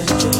question.